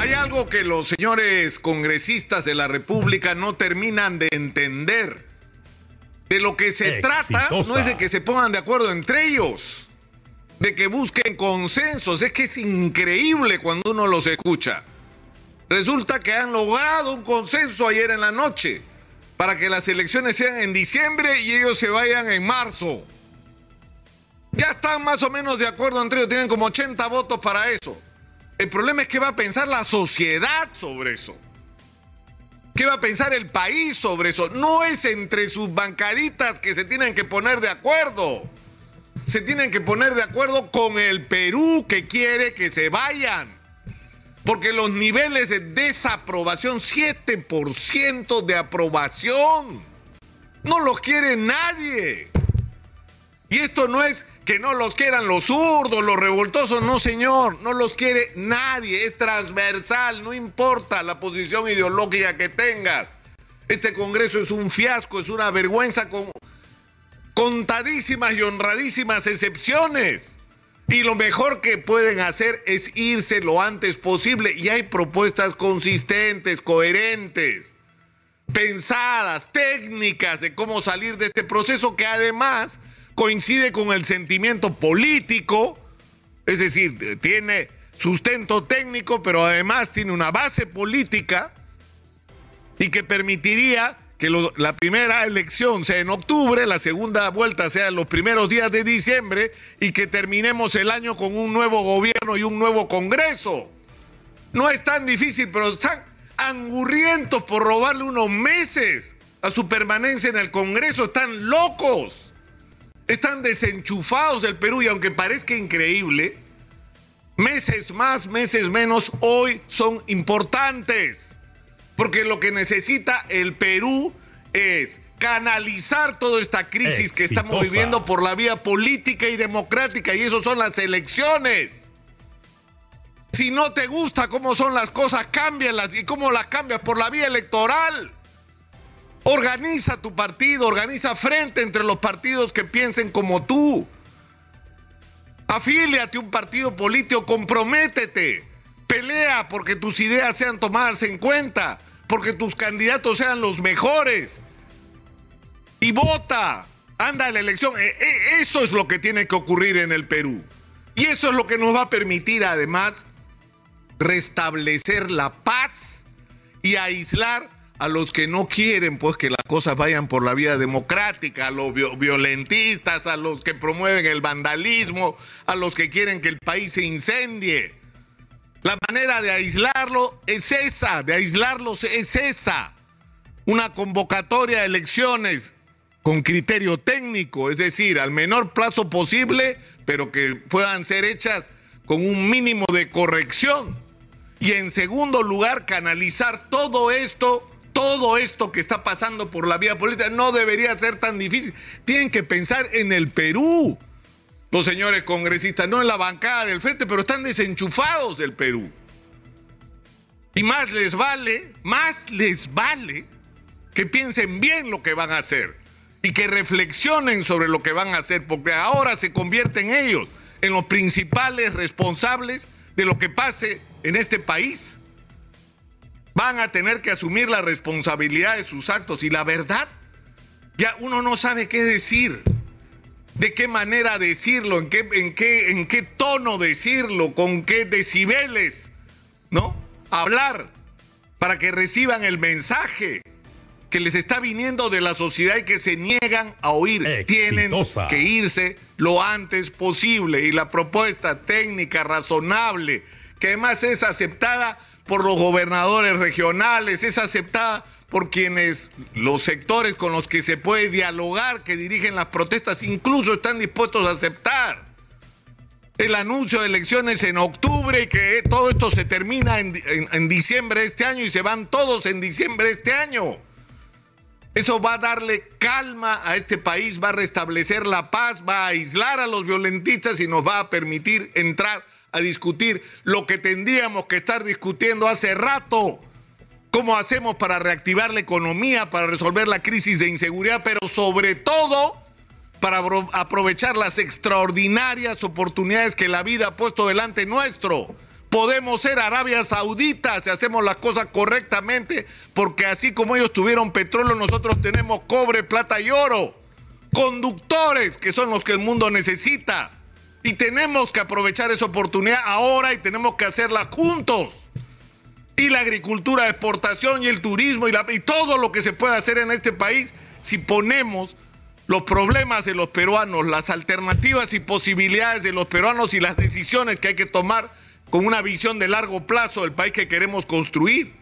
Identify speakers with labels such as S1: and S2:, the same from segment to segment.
S1: Hay algo que los señores congresistas de la República no terminan de entender. De lo que se trata no es de que se pongan de acuerdo entre ellos, de que busquen consensos. Es que es increíble cuando uno los escucha. Resulta que han logrado un consenso ayer en la noche para que las elecciones sean en diciembre y ellos se vayan en marzo. Ya están más o menos de acuerdo entre ellos, tienen como 80 votos para eso. El problema es qué va a pensar la sociedad sobre eso. ¿Qué va a pensar el país sobre eso? No es entre sus bancaditas que se tienen que poner de acuerdo. Se tienen que poner de acuerdo con el Perú que quiere que se vayan. Porque los niveles de desaprobación, 7% de aprobación, no los quiere nadie. Y esto no es que no los quieran los zurdos, los revoltosos, no señor, no los quiere nadie, es transversal, no importa la posición ideológica que tengas. Este Congreso es un fiasco, es una vergüenza con contadísimas y honradísimas excepciones. Y lo mejor que pueden hacer es irse lo antes posible. Y hay propuestas consistentes, coherentes, pensadas, técnicas de cómo salir de este proceso que además coincide con el sentimiento político, es decir, tiene sustento técnico, pero además tiene una base política y que permitiría que la primera elección sea en octubre, la segunda vuelta sea en los primeros días de diciembre y que terminemos el año con un nuevo gobierno y un nuevo Congreso. No es tan difícil, pero están angurrientos por robarle unos meses a su permanencia en el Congreso, están locos. Están desenchufados del Perú y aunque parezca increíble, meses más, meses menos, hoy son importantes. Porque lo que necesita el Perú es canalizar toda esta crisis que estamos viviendo por la vía política y democrática y eso son las elecciones. Si no te gusta cómo son las cosas, cámbialas y cómo las cambias por la vía electoral. Organiza tu partido, organiza frente entre los partidos que piensen como tú. Afíliate a un partido político, comprométete. Pelea porque tus ideas sean tomadas en cuenta, porque tus candidatos sean los mejores. Y vota, anda a la elección. E, e, eso es lo que tiene que ocurrir en el Perú. Y eso es lo que nos va a permitir además restablecer la paz y aislar a los que no quieren pues que las cosas vayan por la vía democrática, a los violentistas, a los que promueven el vandalismo, a los que quieren que el país se incendie. La manera de aislarlo es esa, de aislarlos es esa. Una convocatoria de elecciones con criterio técnico, es decir, al menor plazo posible, pero que puedan ser hechas con un mínimo de corrección. Y en segundo lugar, canalizar todo esto todo esto que está pasando por la vía política no debería ser tan difícil. Tienen que pensar en el Perú, los señores congresistas, no en la bancada del frente, pero están desenchufados del Perú. Y más les vale, más les vale que piensen bien lo que van a hacer y que reflexionen sobre lo que van a hacer, porque ahora se convierten ellos en los principales responsables de lo que pase en este país van a tener que asumir la responsabilidad de sus actos. Y la verdad, ya uno no sabe qué decir, de qué manera decirlo, en qué, en qué, en qué tono decirlo, con qué decibeles, ¿no? Hablar para que reciban el mensaje que les está viniendo de la sociedad y que se niegan a oír. Tienen que irse lo antes posible. Y la propuesta técnica razonable, que además es aceptada por los gobernadores regionales, es aceptada por quienes, los sectores con los que se puede dialogar, que dirigen las protestas, incluso están dispuestos a aceptar. El anuncio de elecciones en octubre que todo esto se termina en, diciembre de este año y se van todos en diciembre de este año. Eso va a darle calma a este país, va a restablecer la paz, va a aislar a los violentistas y nos va a permitir entrar a discutir lo que tendríamos que estar discutiendo hace rato. ¿Cómo hacemos para reactivar la economía, para resolver la crisis de inseguridad, pero sobre todo para aprovechar las extraordinarias oportunidades que la vida ha puesto delante nuestro? Podemos ser Arabia Saudita si hacemos las cosas correctamente, porque así como ellos tuvieron petróleo, nosotros tenemos cobre, plata y oro. Conductores, que son los que el mundo necesita. Y tenemos que aprovechar esa oportunidad ahora y tenemos que hacerla juntos. Y la agricultura de exportación y el turismo y, y todo lo que se puede hacer en este país si ponemos los problemas de los peruanos, las alternativas y posibilidades de los peruanos y las decisiones que hay que tomar con una visión de largo plazo del país que queremos construir.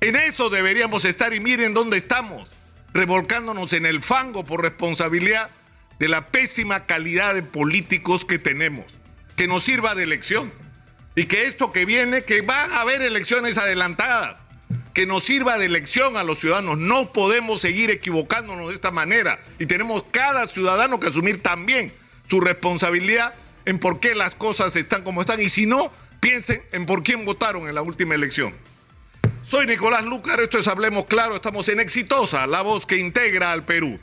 S1: En eso deberíamos estar y miren dónde estamos, revolcándonos en el fango por responsabilidad de la pésima calidad de políticos que tenemos. Que nos sirva de elección. Y que esto que viene, que van a haber elecciones adelantadas, que nos sirva de elección a los ciudadanos. No podemos seguir equivocándonos de esta manera. Y tenemos cada ciudadano que asumir también su responsabilidad en por qué las cosas están como están. Y si no, Piensen en por quién votaron en la última elección. Soy Nicolás Lucar, esto es Hablemos Claro, estamos en Exitosa, la voz que integra al Perú.